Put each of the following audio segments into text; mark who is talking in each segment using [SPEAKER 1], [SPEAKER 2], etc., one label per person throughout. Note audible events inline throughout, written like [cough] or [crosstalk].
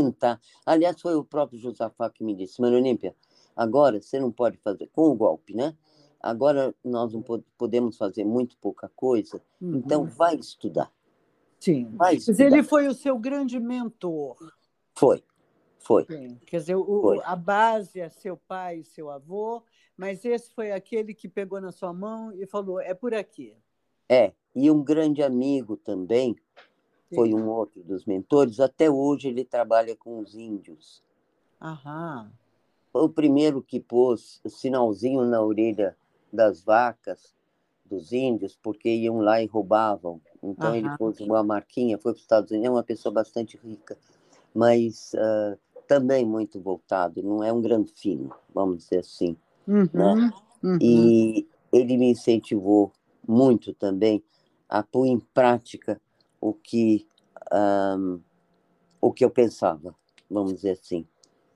[SPEAKER 1] tentar. Aliás, foi o próprio Josafá que me disse, Mano Olímpia, agora você não pode fazer, com o golpe, né? Agora nós não podemos fazer muito pouca coisa, uhum. então vai estudar.
[SPEAKER 2] Sim, vai estudar. mas ele foi o seu grande mentor.
[SPEAKER 1] Foi, foi.
[SPEAKER 2] Sim. Quer dizer, o, foi. a base é seu pai e seu avô, mas esse foi aquele que pegou na sua mão e falou: é por aqui.
[SPEAKER 1] É, e um grande amigo também, foi um outro dos mentores. Até hoje ele trabalha com os índios.
[SPEAKER 2] Aham.
[SPEAKER 1] Foi o primeiro que pôs sinalzinho na orelha das vacas dos índios, porque iam lá e roubavam. Então Aham. ele pôs uma marquinha, foi para os Estados Unidos, é uma pessoa bastante rica, mas uh, também muito voltado, não é um grande fino, vamos dizer assim. Uhum. Né? Uhum. E ele me incentivou muito também a pôr em prática o que um, o que eu pensava, vamos dizer assim,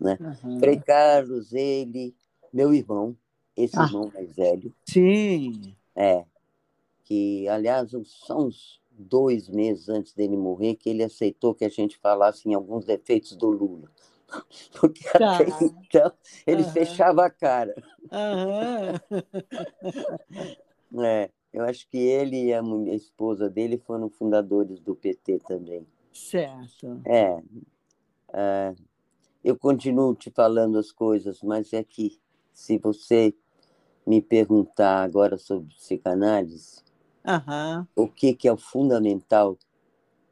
[SPEAKER 1] né? Uhum. Frei Carlos, ele, meu irmão, esse ah. irmão mais velho.
[SPEAKER 2] Sim.
[SPEAKER 1] É, que aliás só uns dois meses antes dele morrer que ele aceitou que a gente falasse em alguns defeitos do Lula. [laughs] Porque tá. até então ele uhum. fechava a cara.
[SPEAKER 2] Uhum. [laughs]
[SPEAKER 1] é. Eu acho que ele e a esposa dele foram fundadores do PT também.
[SPEAKER 2] Certo.
[SPEAKER 1] É. é eu continuo te falando as coisas, mas é que se você me perguntar agora sobre psicanálise,
[SPEAKER 2] uhum.
[SPEAKER 1] o que, que é o fundamental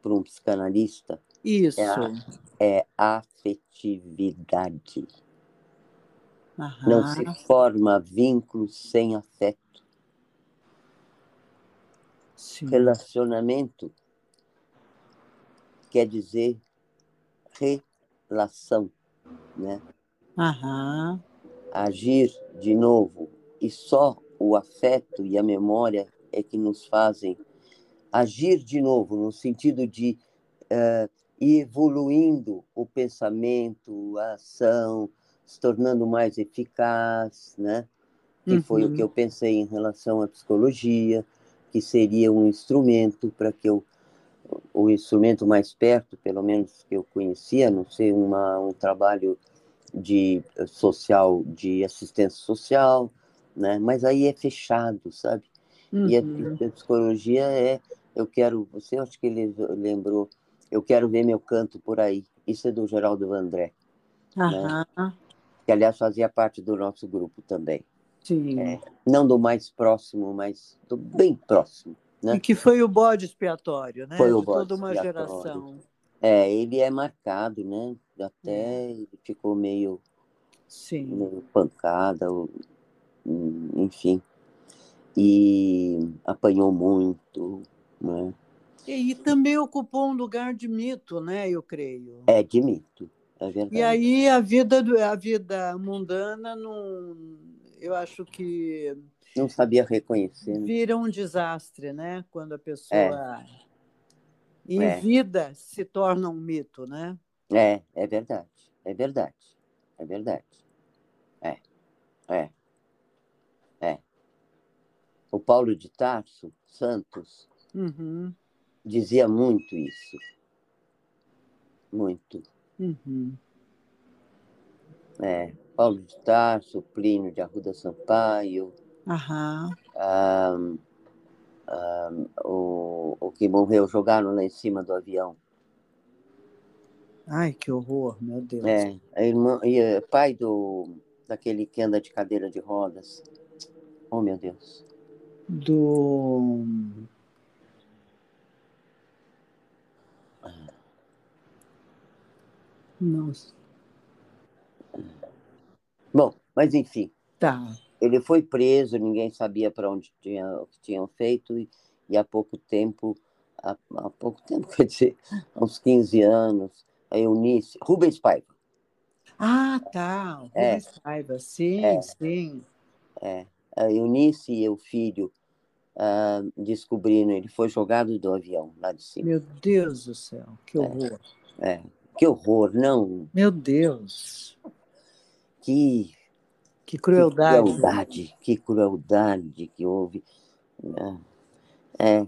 [SPEAKER 1] para um psicanalista?
[SPEAKER 2] Isso.
[SPEAKER 1] É a, é a afetividade. Uhum. Não se forma vínculo sem afeto. Sim. Relacionamento quer dizer relação, né?
[SPEAKER 2] Aham.
[SPEAKER 1] Agir de novo e só o afeto e a memória é que nos fazem agir de novo no sentido de uh, ir evoluindo o pensamento, a ação, se tornando mais eficaz, né? Que uhum. foi o que uhum. eu pensei em relação à psicologia que seria um instrumento para que eu o instrumento mais perto, pelo menos que eu conhecia, não sei, uma, um trabalho de social, de assistência social, né? Mas aí é fechado, sabe? Uhum. E a, uhum. a, psicologia é, eu quero, você acho que ele lembrou, eu quero ver meu canto por aí. Isso é do Geraldo André, uhum. né? que aliás fazia parte do nosso grupo também.
[SPEAKER 2] Sim. É,
[SPEAKER 1] não do mais próximo, mas do bem próximo. Né?
[SPEAKER 2] E que foi o bode expiatório, né?
[SPEAKER 1] Foi o
[SPEAKER 2] De
[SPEAKER 1] bode
[SPEAKER 2] toda uma expiatório. geração.
[SPEAKER 1] É, ele é marcado, né? Até é. ele ficou meio,
[SPEAKER 2] Sim.
[SPEAKER 1] meio pancada, enfim. E apanhou muito, né?
[SPEAKER 2] E, e também ocupou um lugar de mito, né? Eu creio.
[SPEAKER 1] É, de mito. É verdade.
[SPEAKER 2] E aí a vida, a vida mundana não eu acho que.
[SPEAKER 1] Não sabia reconhecer.
[SPEAKER 2] Né? Vira um desastre, né? Quando a pessoa. É. Em é. vida se torna um mito, né?
[SPEAKER 1] É, é verdade. É verdade. É verdade. É. É. É. O Paulo de Tarso Santos
[SPEAKER 2] uhum.
[SPEAKER 1] dizia muito isso. Muito.
[SPEAKER 2] Uhum.
[SPEAKER 1] É. Paulo de Tarso, Plínio de Arruda Sampaio,
[SPEAKER 2] uhum.
[SPEAKER 1] um, um, o, o que morreu, jogaram lá em cima do avião.
[SPEAKER 2] Ai, que horror, meu Deus.
[SPEAKER 1] É, irmã, e, eh, pai do, daquele que anda de cadeira de rodas. Oh, meu Deus.
[SPEAKER 2] Do. Nossa.
[SPEAKER 1] Bom, mas enfim.
[SPEAKER 2] Tá.
[SPEAKER 1] Ele foi preso, ninguém sabia para onde tinha, o que tinham feito, e, e há pouco tempo, há, há, pouco tempo, [laughs] quer dizer, há uns 15 anos, a Eunice, Rubens Paiva.
[SPEAKER 2] Ah, tá, Rubens é. Paiva, sim, é. sim.
[SPEAKER 1] É, a Eunice e o filho uh, descobriram, ele foi jogado do avião lá de cima.
[SPEAKER 2] Meu Deus do céu, que é. horror.
[SPEAKER 1] É, é. que horror, não?
[SPEAKER 2] Meu Deus.
[SPEAKER 1] Que,
[SPEAKER 2] que crueldade.
[SPEAKER 1] Que crueldade, que crueldade que houve. Né? É, é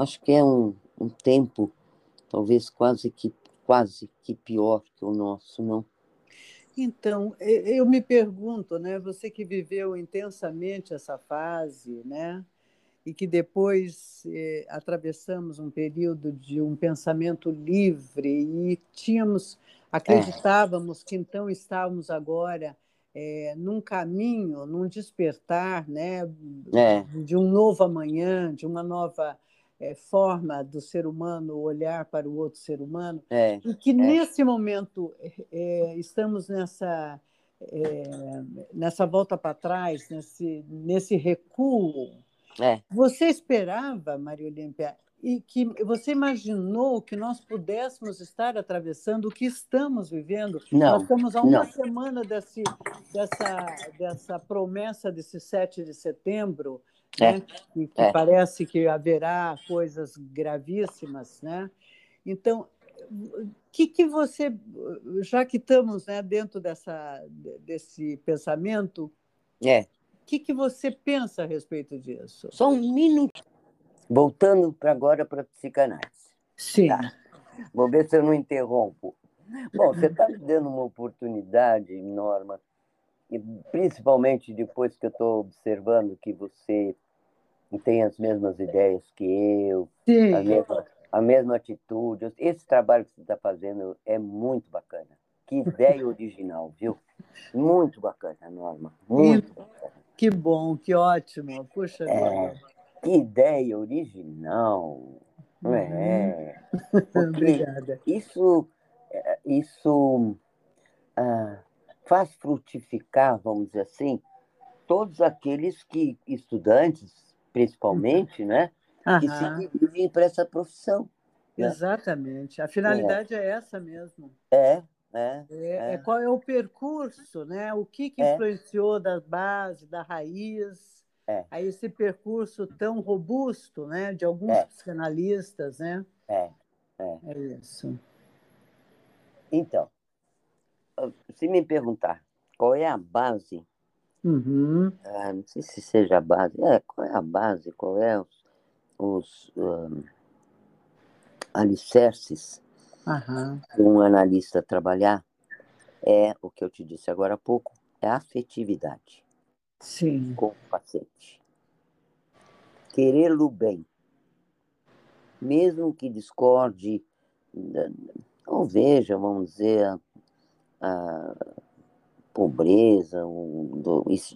[SPEAKER 1] acho que é um, um tempo, talvez quase que quase que pior que o nosso, não?
[SPEAKER 2] Então, eu me pergunto, né, você que viveu intensamente essa fase, né, e que depois eh, atravessamos um período de um pensamento livre e tínhamos, acreditávamos é. que então estávamos agora é, num caminho, num despertar, né, é. de um novo amanhã, de uma nova é, forma do ser humano olhar para o outro ser humano,
[SPEAKER 1] é,
[SPEAKER 2] e que é. nesse momento é, estamos nessa nessa volta para trás, nesse nesse recuo. Você esperava, Maria Olímpia, e que você imaginou que nós pudéssemos estar atravessando o que estamos vivendo?
[SPEAKER 1] Não,
[SPEAKER 2] nós estamos a uma
[SPEAKER 1] não.
[SPEAKER 2] semana desse, dessa, dessa promessa desse 7 de setembro, é, né? que, que é. parece que haverá coisas gravíssimas. Né? Então, o que, que você, já que estamos né, dentro dessa, desse pensamento,
[SPEAKER 1] é.
[SPEAKER 2] o que, que você pensa a respeito disso?
[SPEAKER 1] Só um minuto. Voltando para agora para a psicanálise.
[SPEAKER 2] Sim. Tá?
[SPEAKER 1] Vou ver se eu não interrompo. Bom, você está me dando uma oportunidade, Norma, e principalmente depois que eu estou observando que você tem as mesmas ideias que eu,
[SPEAKER 2] Sim.
[SPEAKER 1] A, mesma, a mesma atitude. Esse trabalho que você está fazendo é muito bacana. Que ideia original, viu? Muito bacana, Norma. Muito que, bacana.
[SPEAKER 2] Que bom, que ótimo. Puxa
[SPEAKER 1] é, Que ideia original. É? [laughs]
[SPEAKER 2] Obrigada.
[SPEAKER 1] Isso, é, isso ah, faz frutificar, vamos dizer assim, todos aqueles que, estudantes, principalmente, né, que se dirigem para essa profissão.
[SPEAKER 2] Né? Exatamente. A finalidade é. é, essa mesmo.
[SPEAKER 1] É,
[SPEAKER 2] é, é, é, Qual é o percurso, né? O que, que é. influenciou da base, da raiz,
[SPEAKER 1] é.
[SPEAKER 2] a esse percurso tão robusto, né? De alguns é. psicanalistas, né?
[SPEAKER 1] É, é.
[SPEAKER 2] É isso.
[SPEAKER 1] Então, se me perguntar qual é a base,
[SPEAKER 2] uhum.
[SPEAKER 1] ah, não sei se seja a base, é, qual é a base, qual é os, os um, alicerces
[SPEAKER 2] uhum.
[SPEAKER 1] de um analista trabalhar, é o que eu te disse agora há pouco, é a afetividade
[SPEAKER 2] Sim.
[SPEAKER 1] com o paciente. Querê-lo bem. Mesmo que discorde, ou veja, vamos dizer, a pobreza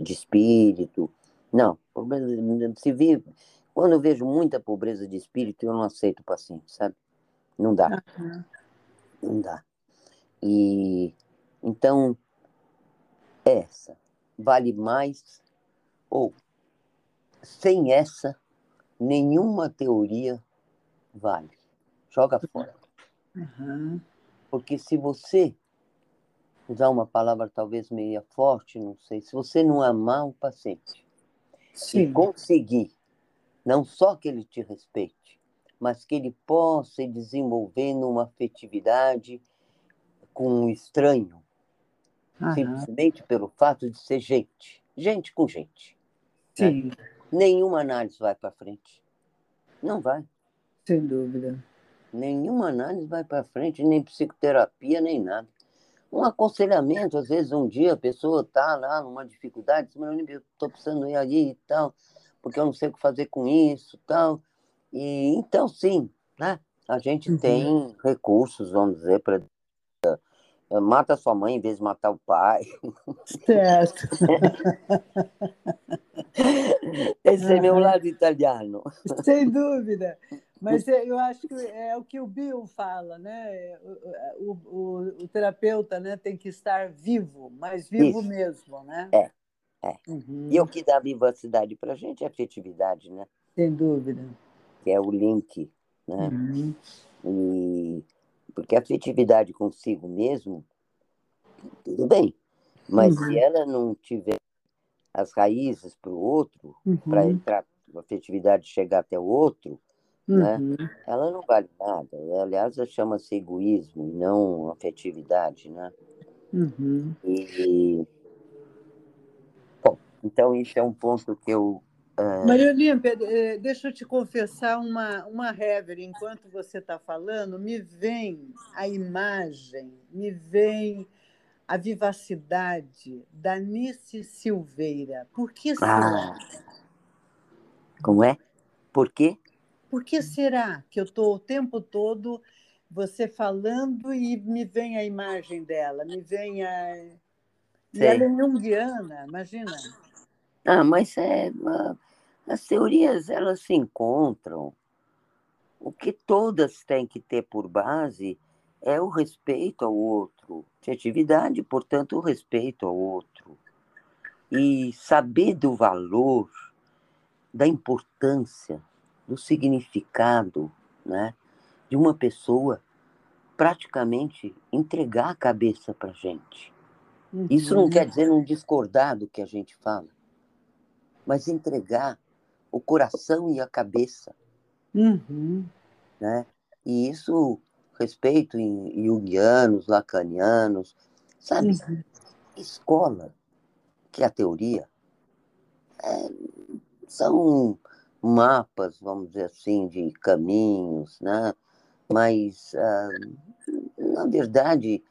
[SPEAKER 1] de espírito. Não, se vive. Quando eu vejo muita pobreza de espírito, eu não aceito o paciente, sabe? Não dá.
[SPEAKER 2] Uhum.
[SPEAKER 1] Não dá. E então essa vale mais ou sem essa nenhuma teoria vale. Joga fora.
[SPEAKER 2] Uhum.
[SPEAKER 1] Porque se você usar uma palavra talvez meia forte, não sei, se você não amar o paciente
[SPEAKER 2] Sim.
[SPEAKER 1] e conseguir, não só que ele te respeite, mas que ele possa ir desenvolvendo uma afetividade com um estranho, Simplesmente pelo fato de ser gente, gente com gente.
[SPEAKER 2] Né? Sim.
[SPEAKER 1] Né? Nenhuma análise vai para frente. Não vai.
[SPEAKER 2] Sem dúvida.
[SPEAKER 1] Nenhuma análise vai para frente, nem psicoterapia, nem nada um aconselhamento, às vezes um dia a pessoa está lá numa dificuldade, diz, mas eu estou precisando ir ali e tal, porque eu não sei o que fazer com isso tal. E então sim, né? A gente uhum. tem recursos, vamos dizer, para mata sua mãe em vez de matar o pai.
[SPEAKER 2] Certo. [laughs]
[SPEAKER 1] Esse é meu lado italiano.
[SPEAKER 2] Sem dúvida. Mas [laughs] é, eu acho que é o que o Bill fala, né? O, o, o terapeuta né, tem que estar vivo, mas vivo Isso. mesmo, né?
[SPEAKER 1] É, é. Uhum. E o que dá vivacidade para a gente é a afetividade, né?
[SPEAKER 2] Sem dúvida.
[SPEAKER 1] Que é o link, né?
[SPEAKER 2] Uhum.
[SPEAKER 1] E porque a afetividade consigo mesmo, tudo bem. Mas uhum. se ela não tiver as raízes para o outro, para
[SPEAKER 2] uhum.
[SPEAKER 1] entrar a afetividade chegar até o outro, né? Uhum. Ela não vale nada. Aliás, chama-se egoísmo e não afetividade, né?
[SPEAKER 2] Uhum.
[SPEAKER 1] E, bom, então isso é um ponto que eu
[SPEAKER 2] Uh... Maria Olímpia, eh, deixa eu te confessar uma, uma rever. Enquanto você está falando, me vem a imagem, me vem a vivacidade da Nice Silveira. Por que será? Ah,
[SPEAKER 1] como é? Por quê?
[SPEAKER 2] Por que será que eu estou o tempo todo você falando e me vem a imagem dela, me vem a. E ela é junguiana, imagina.
[SPEAKER 1] Ah, mas é, as teorias elas se encontram. O que todas têm que ter por base é o respeito ao outro. Criatividade, portanto, o respeito ao outro. E saber do valor, da importância, do significado né, de uma pessoa praticamente entregar a cabeça para a gente. Uhum. Isso não quer dizer não discordar do que a gente fala, mas entregar o coração e a cabeça.
[SPEAKER 2] Uhum.
[SPEAKER 1] Né? E isso respeito em jungianos, lacanianos, sabe? Uhum. Escola, que é a teoria, é, são mapas, vamos dizer assim, de caminhos, né? Mas, ah, na verdade,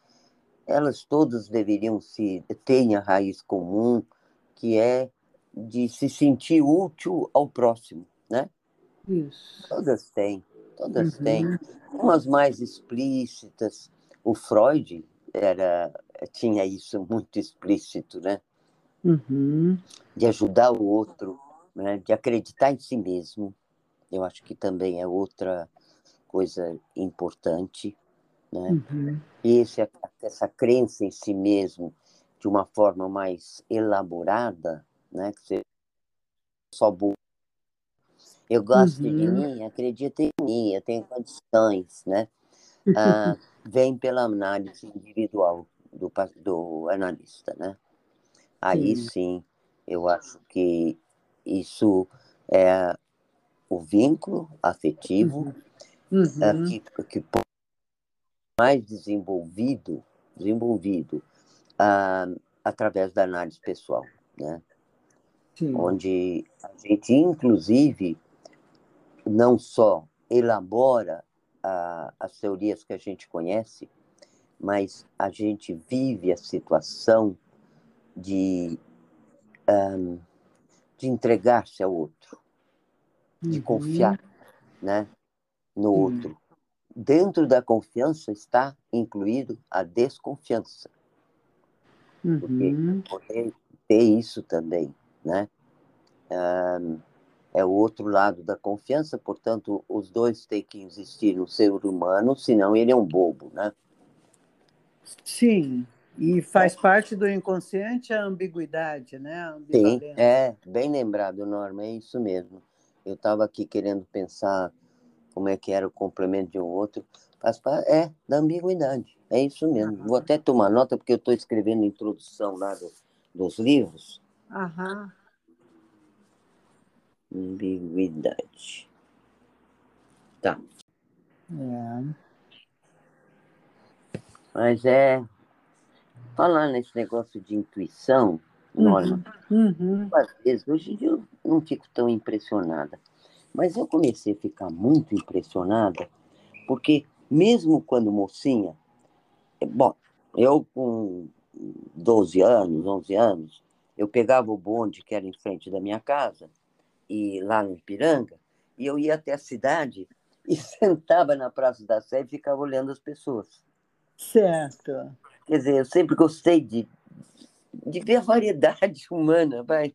[SPEAKER 1] elas todas deveriam se ter a raiz comum, que é de se sentir útil ao próximo, né?
[SPEAKER 2] Isso.
[SPEAKER 1] Todas têm, todas uhum. têm umas mais explícitas. O Freud era tinha isso muito explícito, né?
[SPEAKER 2] Uhum.
[SPEAKER 1] De ajudar o outro, né? De acreditar em si mesmo. Eu acho que também é outra coisa importante, né?
[SPEAKER 2] Uhum.
[SPEAKER 1] E esse, essa crença em si mesmo de uma forma mais elaborada, né? Que você só boa eu gosto uhum. de mim, acredito em mim, eu tenho condições, né? [laughs] Ah, vem pela análise individual do, do analista, né? Aí sim. sim, eu acho que isso é o vínculo afetivo
[SPEAKER 2] uhum. uhum.
[SPEAKER 1] que, que mais desenvolvido, desenvolvido ah, através da análise pessoal, né?
[SPEAKER 2] Sim.
[SPEAKER 1] Onde a gente, inclusive, não só elabora a, as teorias que a gente conhece, mas a gente vive a situação de, um, de entregar-se ao outro, de uhum. confiar né, no uhum. outro. Dentro da confiança está incluído a desconfiança.
[SPEAKER 2] Uhum.
[SPEAKER 1] Porque ter isso também, né? Um, é o outro lado da confiança, portanto, os dois têm que existir no ser humano, senão ele é um bobo, né?
[SPEAKER 2] Sim, e faz é. parte do inconsciente a ambiguidade, né? A
[SPEAKER 1] Sim, é, bem lembrado, Norma, é isso mesmo. Eu estava aqui querendo pensar como é que era o complemento de um outro, faz parte, é, da ambiguidade, é isso mesmo. Vou até tomar nota, porque eu estou escrevendo a introdução lá do, dos livros.
[SPEAKER 2] Aham
[SPEAKER 1] ambiguidade. Tá.
[SPEAKER 2] É.
[SPEAKER 1] Mas é. Falando nesse negócio de intuição,
[SPEAKER 2] uhum. Norma, uhum.
[SPEAKER 1] às vezes, hoje em dia eu não fico tão impressionada. Mas eu comecei a ficar muito impressionada, porque mesmo quando mocinha, bom, eu com 12 anos, 11 anos, eu pegava o bonde que era em frente da minha casa e lá no Ipiranga, e eu ia até a cidade [laughs] e sentava na Praça da Sé e ficava olhando as pessoas.
[SPEAKER 2] Certo.
[SPEAKER 1] Quer dizer, eu sempre gostei de, de ver a variedade [laughs] humana, vai.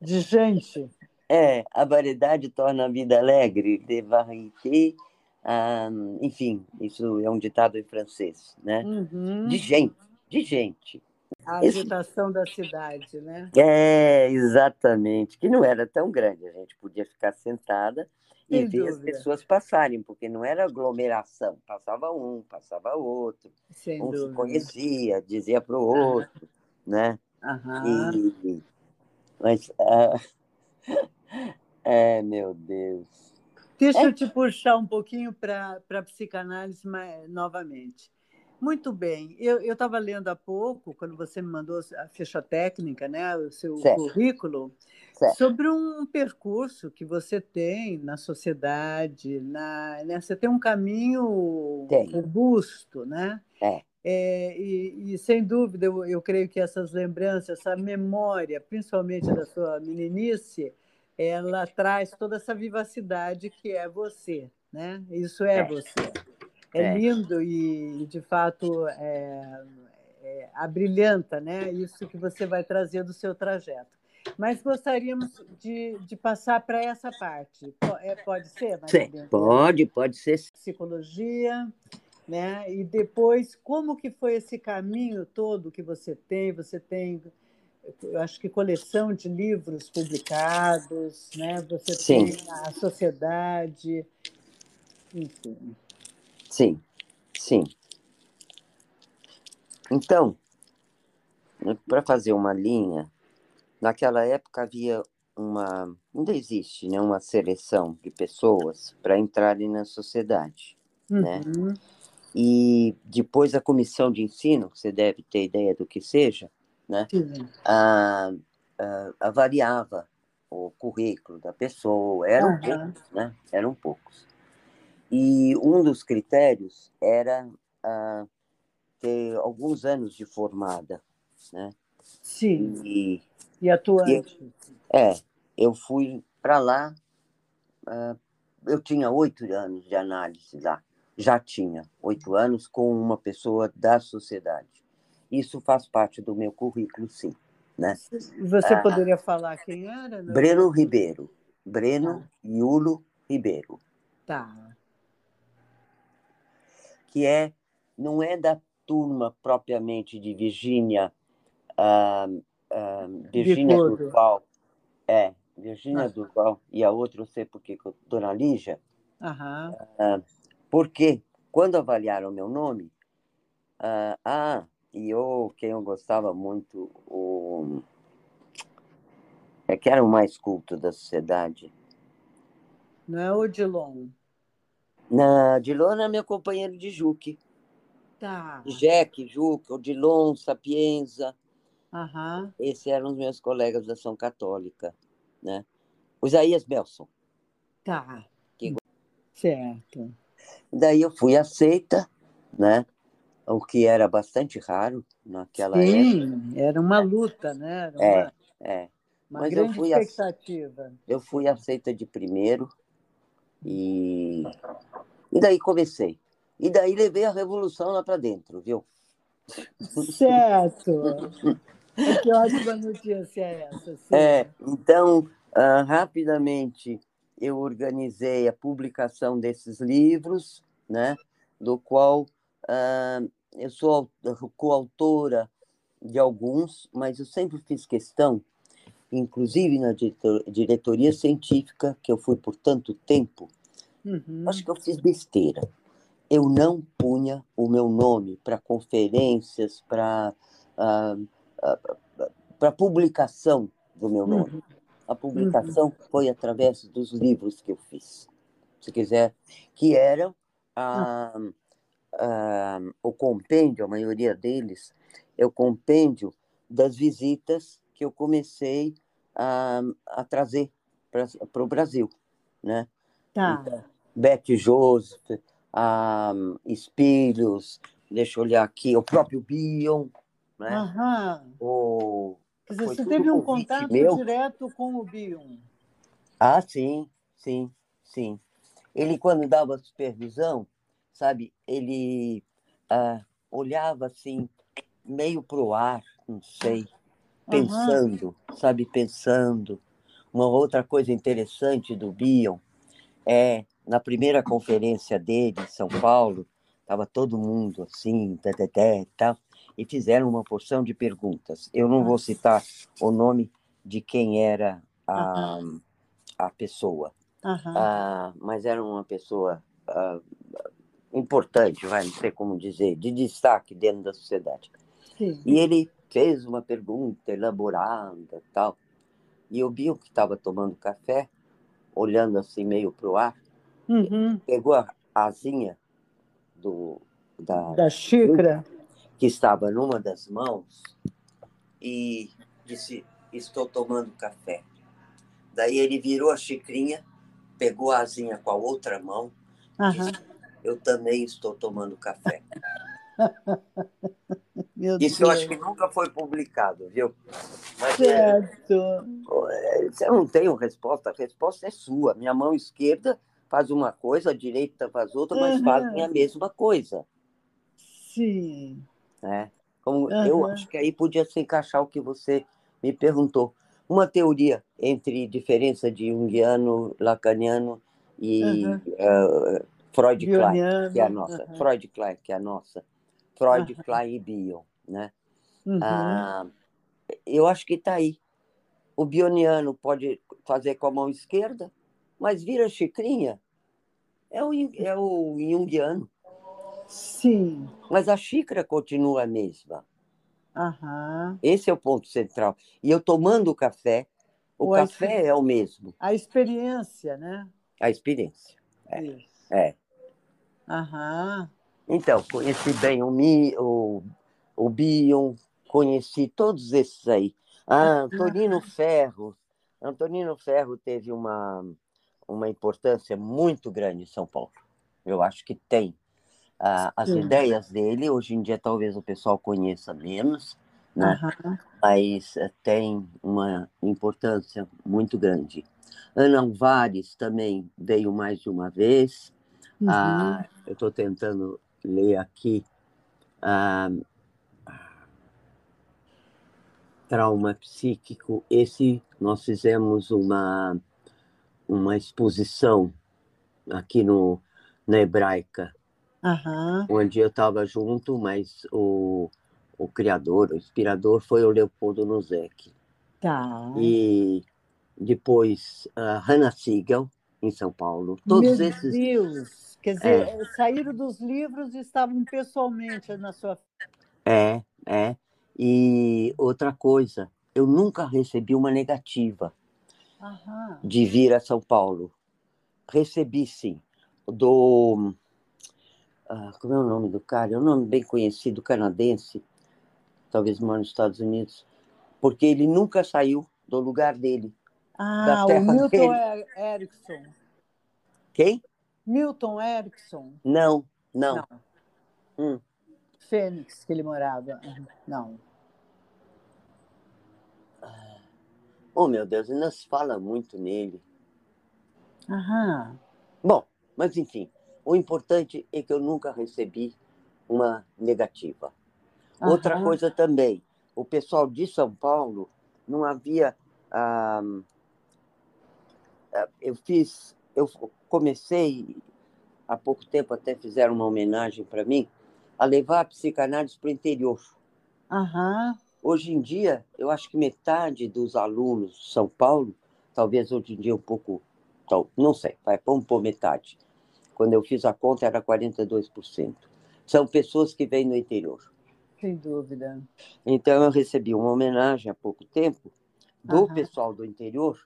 [SPEAKER 2] De gente.
[SPEAKER 1] É, a variedade torna a vida alegre, de variété, enfim, isso é um ditado em francês, né?
[SPEAKER 2] Uhum.
[SPEAKER 1] De gente, de gente.
[SPEAKER 2] A agitação Esse... da cidade, né?
[SPEAKER 1] É, exatamente. Que não era tão grande. A gente podia ficar sentada e Sem ver dúvida. as pessoas passarem, porque não era aglomeração. Passava um, passava outro.
[SPEAKER 2] Sem
[SPEAKER 1] um
[SPEAKER 2] dúvida.
[SPEAKER 1] se conhecia, dizia para o outro, né?
[SPEAKER 2] Aham.
[SPEAKER 1] E... Mas, ah... [laughs] é, meu Deus.
[SPEAKER 2] Deixa é. eu te puxar um pouquinho para a psicanálise novamente. Muito bem. Eu estava lendo há pouco, quando você me mandou a ficha técnica, né, o seu certo. currículo, certo. sobre um percurso que você tem na sociedade, na, né? você tem um caminho tem. robusto, né?
[SPEAKER 1] É.
[SPEAKER 2] É, e, e, sem dúvida, eu, eu, creio que essas lembranças, essa memória, principalmente da sua meninice, ela traz toda essa vivacidade que é você, né? Isso é, é. você. É, é, lindo e, de fato, é, é, abrilhanta, né? Isso que você vai trazer do seu trajeto. Mas gostaríamos de, de passar para essa parte. É, pode ser?
[SPEAKER 1] Sim, pode, pode ser.
[SPEAKER 2] Psicologia, né? E depois, como que foi esse caminho todo que você tem? Você tem, eu acho que coleção de livros publicados, né? Você
[SPEAKER 1] Sim.
[SPEAKER 2] tem a sociedade, enfim.
[SPEAKER 1] Sim, sim. Então, para fazer uma linha, naquela época havia uma, ainda existe, né, uma seleção de pessoas para entrarem na sociedade, né? uhum. né? E depois a comissão de ensino, você deve ter ideia do que seja, né? A, a, avaliava o currículo da pessoa, eram uhum. poucos, né? Eram poucos. E um dos critérios era uh, ter alguns anos de formada, né?
[SPEAKER 2] Sim. E, e atuante.
[SPEAKER 1] E, é, eu fui para lá, uh, eu tinha oito anos de análise lá já tinha oito anos com uma pessoa da sociedade. Isso faz parte do meu currículo, sim. Né?
[SPEAKER 2] Você ah, poderia falar quem era?
[SPEAKER 1] Não? Breno Ribeiro. Breno tá. Iulo Ribeiro.
[SPEAKER 2] Tá.
[SPEAKER 1] Que é, não é da turma propriamente de Virgínia, uh, uh, Virgínia Durval. É, Virgínia ah. Durval. E a outra, eu sei porque, Dona Lígia. Uh, porque quando avaliaram meu nome, ah, ah, e eu, quem eu gostava muito, o, é que era o mais culto da sociedade.
[SPEAKER 2] Não é o Dilon?
[SPEAKER 1] Na, Dilon era meu companheiro de Juque.
[SPEAKER 2] Tá.
[SPEAKER 1] Jack, Juque, Odilon, Sapienza.
[SPEAKER 2] Aham.
[SPEAKER 1] Esses eram os meus colegas da ação católica, né? O Isaías Belson.
[SPEAKER 2] Tá. Que... Certo.
[SPEAKER 1] Daí eu fui aceita, né? O que era bastante raro naquela
[SPEAKER 2] Sim,
[SPEAKER 1] época.
[SPEAKER 2] era uma luta, né? Era
[SPEAKER 1] é, uma, é.
[SPEAKER 2] Uma Mas grande eu fui expectativa.
[SPEAKER 1] Eu fui aceita de primeiro e e daí comecei. E daí levei a revolução lá para dentro, viu?
[SPEAKER 2] Certo. [laughs] que ótima notícia é essa? Sim.
[SPEAKER 1] É, então, uh, rapidamente eu organizei a publicação desses livros, né, do qual uh, eu sou coautora de alguns, mas eu sempre fiz questão, inclusive na diretoria científica, que eu fui por tanto tempo, uhum. acho que eu fiz besteira. Eu não punha o meu nome para conferências, para uh, uh, para publicação do meu nome. Uhum. A publicação uhum. foi através dos livros que eu fiz, se quiser, que eram a, a, o compêndio, a maioria deles, é o compêndio das visitas que eu comecei a, a trazer para o Brasil, né?
[SPEAKER 2] Tá. Então,
[SPEAKER 1] Beth Joseph, a Espírios, deixa eu olhar aqui, o próprio Bion, né?
[SPEAKER 2] Uhum.
[SPEAKER 1] O
[SPEAKER 2] Quer dizer, você teve um contato meu. direto com o Bion?
[SPEAKER 1] Ah, sim, sim, sim. Ele, quando dava supervisão, sabe, ele ah, olhava assim, meio para o ar, não sei, pensando, uhum. sabe, pensando. Uma outra coisa interessante do Bion é, na primeira conferência dele em São Paulo, estava todo mundo assim, teteté e tal e fizeram uma porção de perguntas. Eu não vou citar o nome de quem era a, uhum. a pessoa,
[SPEAKER 2] uhum.
[SPEAKER 1] mas era uma pessoa ah, importante, vai, não sei como dizer, de destaque dentro da sociedade.
[SPEAKER 2] Sim.
[SPEAKER 1] E ele fez uma pergunta elaborada tal, e eu vi o que estava tomando café, olhando assim meio para o ar,
[SPEAKER 2] uhum.
[SPEAKER 1] pegou a asinha do, da,
[SPEAKER 2] da xícara
[SPEAKER 1] que estava numa das mãos e disse: Estou tomando café. Daí ele virou a xicrinha, pegou a asinha com a outra mão,
[SPEAKER 2] Aham.
[SPEAKER 1] disse, eu também estou tomando café. [laughs]
[SPEAKER 2] Meu
[SPEAKER 1] Isso eu acho que nunca foi publicado, viu? Mas é,
[SPEAKER 2] Certo.
[SPEAKER 1] é, você não tem uma resposta, a resposta é sua. Minha mão esquerda faz uma coisa, a direita faz outra, mas
[SPEAKER 2] Uhum.
[SPEAKER 1] fazem a mesma coisa.
[SPEAKER 2] Sim.
[SPEAKER 1] Né? Como eu
[SPEAKER 2] Uhum.
[SPEAKER 1] acho que aí podia se encaixar o que você me perguntou. Uma teoria entre diferença de Jungiano, Lacaniano e
[SPEAKER 2] Uhum.
[SPEAKER 1] eh, Freud Klein,
[SPEAKER 2] Bioniano.
[SPEAKER 1] que é a nossa. Freud Klein, que é a nossa. Freud,
[SPEAKER 2] Aham.
[SPEAKER 1] Klein e Bion, né?
[SPEAKER 2] Uhum.
[SPEAKER 1] Ah, eu acho que está aí. O bioniano pode fazer com a mão esquerda, mas vira xicrinha. É o, é o junguiano.
[SPEAKER 2] Sim.
[SPEAKER 1] Mas a xícara continua a mesma.
[SPEAKER 2] Aham.
[SPEAKER 1] Esse é o ponto central. E eu tomando o café, o
[SPEAKER 2] Ou
[SPEAKER 1] café é o mesmo.
[SPEAKER 2] A experiência, né?
[SPEAKER 1] A experiência. É.
[SPEAKER 2] Isso.
[SPEAKER 1] É.
[SPEAKER 2] Aham.
[SPEAKER 1] Então, conheci bem o, Mi, o, o Bion, conheci todos esses aí. Ah, Antonino Ferro. Antonino Ferro teve uma, uma importância muito grande em São Paulo. Eu acho que tem. Ah, as
[SPEAKER 2] Sim.
[SPEAKER 1] ideias dele, hoje em dia talvez o pessoal conheça menos, né?
[SPEAKER 2] Aham.
[SPEAKER 1] mas eh, tem uma importância muito grande. Ana Alvares também veio mais de uma vez.
[SPEAKER 2] Uhum.
[SPEAKER 1] Ah, eu estou tentando ler aqui. Ah, trauma psíquico. Esse nós fizemos uma, uma exposição aqui no, na Hebraica,
[SPEAKER 2] Aham.
[SPEAKER 1] onde eu estava junto, mas o, o criador, o inspirador foi o Leopoldo Nozek.
[SPEAKER 2] Tá.
[SPEAKER 1] E depois a Hannah Siegel, em São Paulo. Todos
[SPEAKER 2] Meu
[SPEAKER 1] esses.
[SPEAKER 2] Deus! Quer dizer, saíram dos livros e estavam pessoalmente na sua.
[SPEAKER 1] É, é. E outra coisa, eu nunca recebi uma negativa
[SPEAKER 2] Aham.
[SPEAKER 1] de vir a São Paulo. Recebi sim, do. ah, como é o nome do cara? É um nome bem conhecido, canadense, talvez mora nos Estados Unidos, porque ele nunca saiu do lugar dele.
[SPEAKER 2] Ah, o
[SPEAKER 1] terra [laughs]
[SPEAKER 2] Milton
[SPEAKER 1] dele.
[SPEAKER 2] Er- Erickson.
[SPEAKER 1] Quem?
[SPEAKER 2] Milton Erickson.
[SPEAKER 1] Não, não.
[SPEAKER 2] Não.
[SPEAKER 1] Hum.
[SPEAKER 2] Fênix, que ele morava. Não.
[SPEAKER 1] Oh, meu Deus, ainda se fala muito nele.
[SPEAKER 2] Aham.
[SPEAKER 1] Bom, mas enfim, o importante é que eu nunca recebi uma negativa. Outra
[SPEAKER 2] Aham.
[SPEAKER 1] coisa também, o pessoal de São Paulo não havia. ah, ah, eu fiz, eu comecei há pouco tempo até fizeram uma homenagem para mim a levar a psicanálise para o interior.
[SPEAKER 2] Aham.
[SPEAKER 1] Hoje em dia, eu acho que metade dos alunos de São Paulo, talvez hoje em dia um pouco, não sei, vai, pôr metade. Quando eu fiz a conta, era 42%. São pessoas que vêm do interior.
[SPEAKER 2] Sem dúvida.
[SPEAKER 1] Então, eu recebi uma homenagem há pouco tempo do
[SPEAKER 2] Aham.
[SPEAKER 1] pessoal do interior,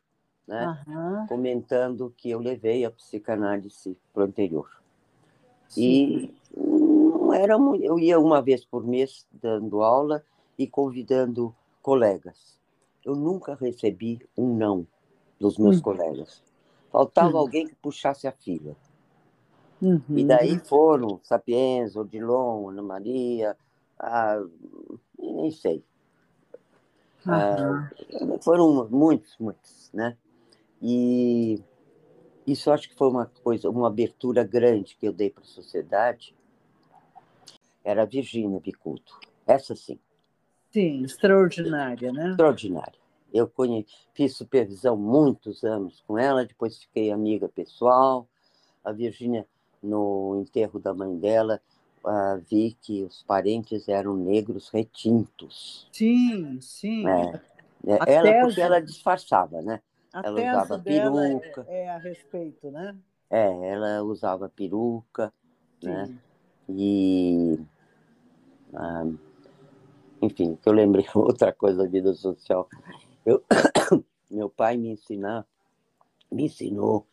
[SPEAKER 1] né,
[SPEAKER 2] Aham.
[SPEAKER 1] comentando que eu levei a psicanálise para o interior.
[SPEAKER 2] Sim.
[SPEAKER 1] E não era muito, eu ia uma vez por mês dando aula e convidando colegas. Eu nunca recebi um não dos meus
[SPEAKER 2] Hum.
[SPEAKER 1] colegas. Faltava
[SPEAKER 2] Hum.
[SPEAKER 1] alguém que puxasse a fila.
[SPEAKER 2] Uhum.
[SPEAKER 1] E daí foram Sapienza, Odilon, Ana Maria, ah, nem sei.
[SPEAKER 2] Aham.
[SPEAKER 1] Foram muitos, muitos, né? E isso acho que foi uma coisa, uma abertura grande que eu dei para a sociedade. Era a Virgínia Bicuto. Essa sim,
[SPEAKER 2] Sim, extraordinária, né?
[SPEAKER 1] extraordinária. Eu conhe... fiz supervisão muitos anos com ela, depois fiquei amiga pessoal. A Virgínia, no enterro da mãe dela, ah, vi que os parentes eram negros retintos.
[SPEAKER 2] Sim, sim.
[SPEAKER 1] É.
[SPEAKER 2] A
[SPEAKER 1] Ela, porque ela disfarçava, né?
[SPEAKER 2] A
[SPEAKER 1] Ela
[SPEAKER 2] tese
[SPEAKER 1] usava
[SPEAKER 2] dela é-
[SPEAKER 1] peruca.
[SPEAKER 2] é a respeito, né?
[SPEAKER 1] É, ela usava peruca, né?
[SPEAKER 2] Sim.
[SPEAKER 1] E. ah, enfim, que eu lembrei [laughs] outra coisa da vida social. Eu, [coughs] meu pai me ensinar, me ensinou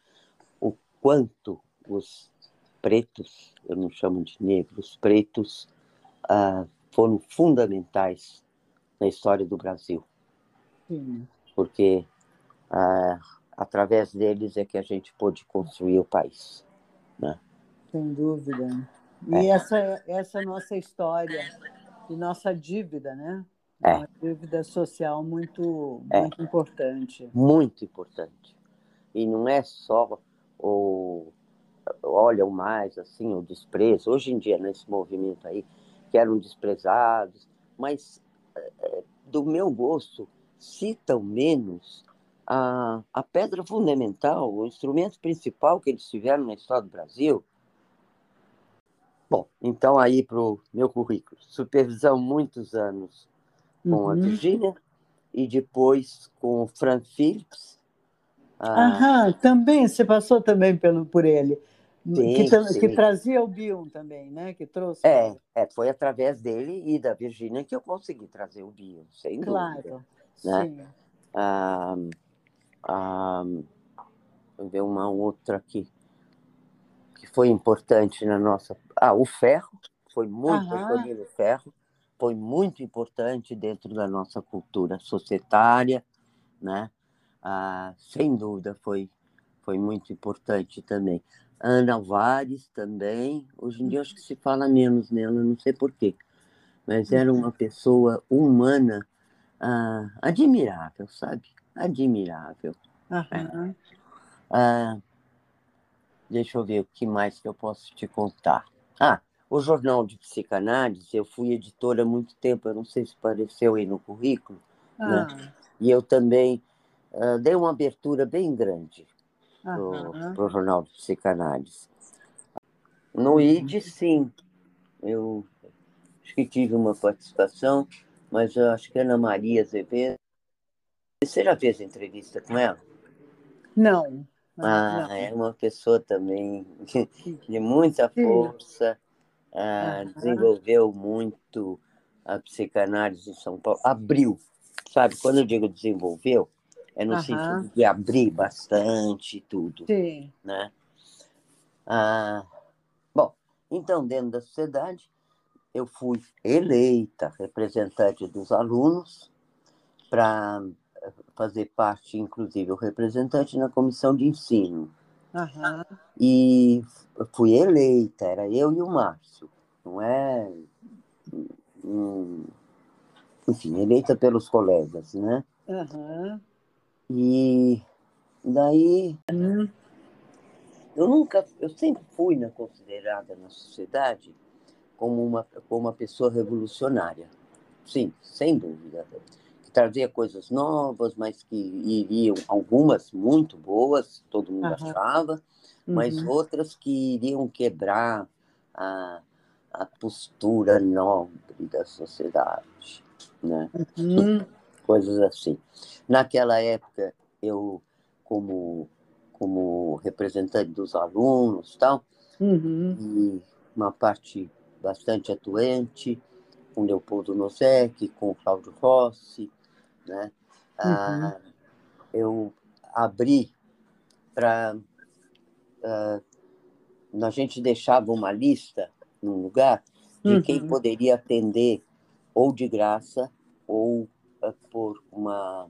[SPEAKER 1] o quanto os pretos, eu não chamo de negros, pretos, ah, foram fundamentais na história do Brasil
[SPEAKER 2] Sim.
[SPEAKER 1] porque ah, através deles é que a gente pôde construir o país. Né?
[SPEAKER 2] Sem dúvida. E é. essa, essa é nossa história e nossa dívida, né? É. Uma dívida social muito, é. muito importante.
[SPEAKER 1] Muito importante. E não é só o olham mais assim o desprezo. Hoje em dia, nesse movimento aí, que eram desprezados, mas é, do meu gosto, citam menos a, a pedra fundamental, o instrumento principal que eles tiveram na história do Brasil. Bom, então aí para o meu currículo. Supervisão muitos anos com uhum. a Virginia e depois com o Frank Phillips.
[SPEAKER 2] Ah, Aham, também, você passou também pelo, por ele. Sim, que, sim. que, trazia o Bion também, né? Que trouxe.
[SPEAKER 1] É, é, foi através dele e da Virgínia que eu consegui trazer o Bion, sem claro, dúvida. Né? Sim. Ah, ah, vou ver uma outra aqui que foi importante na nossa. Ah, o ferro foi muito o ferro foi muito importante dentro da nossa cultura societária, né? Ah, sem dúvida foi foi muito importante também. Ana Alvares também. Hoje em dia acho que se fala menos nela, não sei porquê. Mas era uma pessoa humana ah, admirável, sabe? Admirável. Uhum. Ah, deixa eu ver o que mais que eu posso te contar. Ah, o Jornal de Psicanálise, eu fui editora há muito tempo, eu não sei se apareceu aí no currículo, ah. né? E eu também uh, dei uma abertura bem grande para o Jornal de Psicanálise. No uhum. ID, sim. Eu acho que tive uma participação, mas eu acho que Ana Maria Azevedo. Você já fez entrevista com ela?
[SPEAKER 2] Não.
[SPEAKER 1] ah, é uma pessoa também de muita força, ah, desenvolveu muito a psicanálise em São Paulo, abriu, sabe? Quando eu digo desenvolveu, é no uhum. sentido de abrir bastante tudo. Sim. Né? Ah, bom, então, dentro da sociedade, eu fui eleita representante dos alunos para fazer parte, inclusive, o representante na comissão de ensino. Uhum. E fui eleita, era eu e o Márcio, não é. enfim, eleita pelos colegas, né? Uhum. E daí hum. eu nunca, eu sempre fui né, considerada na sociedade como uma, como uma pessoa revolucionária. Sim, sem dúvida. Trazia coisas novas, mas que iriam, algumas muito boas, todo mundo achava, mas uhum. outras que iriam quebrar a, a postura nobre da sociedade. Né? Uhum [laughs] coisas assim. Naquela época, eu, como, como representante dos alunos tal, uhum. e uma parte bastante atuante, com Leopoldo Nosek, com o Cláudio Rossi, né? Uhum. Ah, eu abri para. Ah, a gente deixava uma lista num lugar de uhum. quem poderia atender ou de graça ou por uma,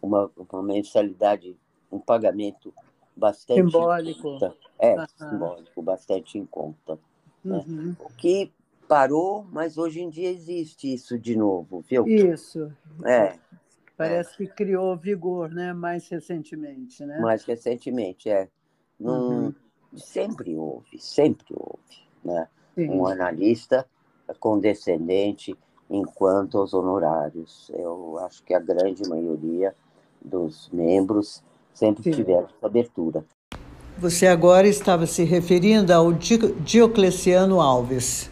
[SPEAKER 1] uma, uma mensalidade, um pagamento bastante
[SPEAKER 2] simbólico.
[SPEAKER 1] É, uhum. simbólico, bastante em conta. Né? Uhum. O que parou, mas hoje em dia existe isso de novo, viu?
[SPEAKER 2] Isso. É. Parece é. que criou vigor, né? Mais recentemente, né?
[SPEAKER 1] Mais recentemente, é. Num, uhum. Sempre houve, sempre houve, né? Um analista condescendente enquanto aos honorários. Eu acho que a grande maioria dos membros sempre Sim. tiveram essa abertura.
[SPEAKER 2] Você agora estava se referindo ao Diocleciano Alves.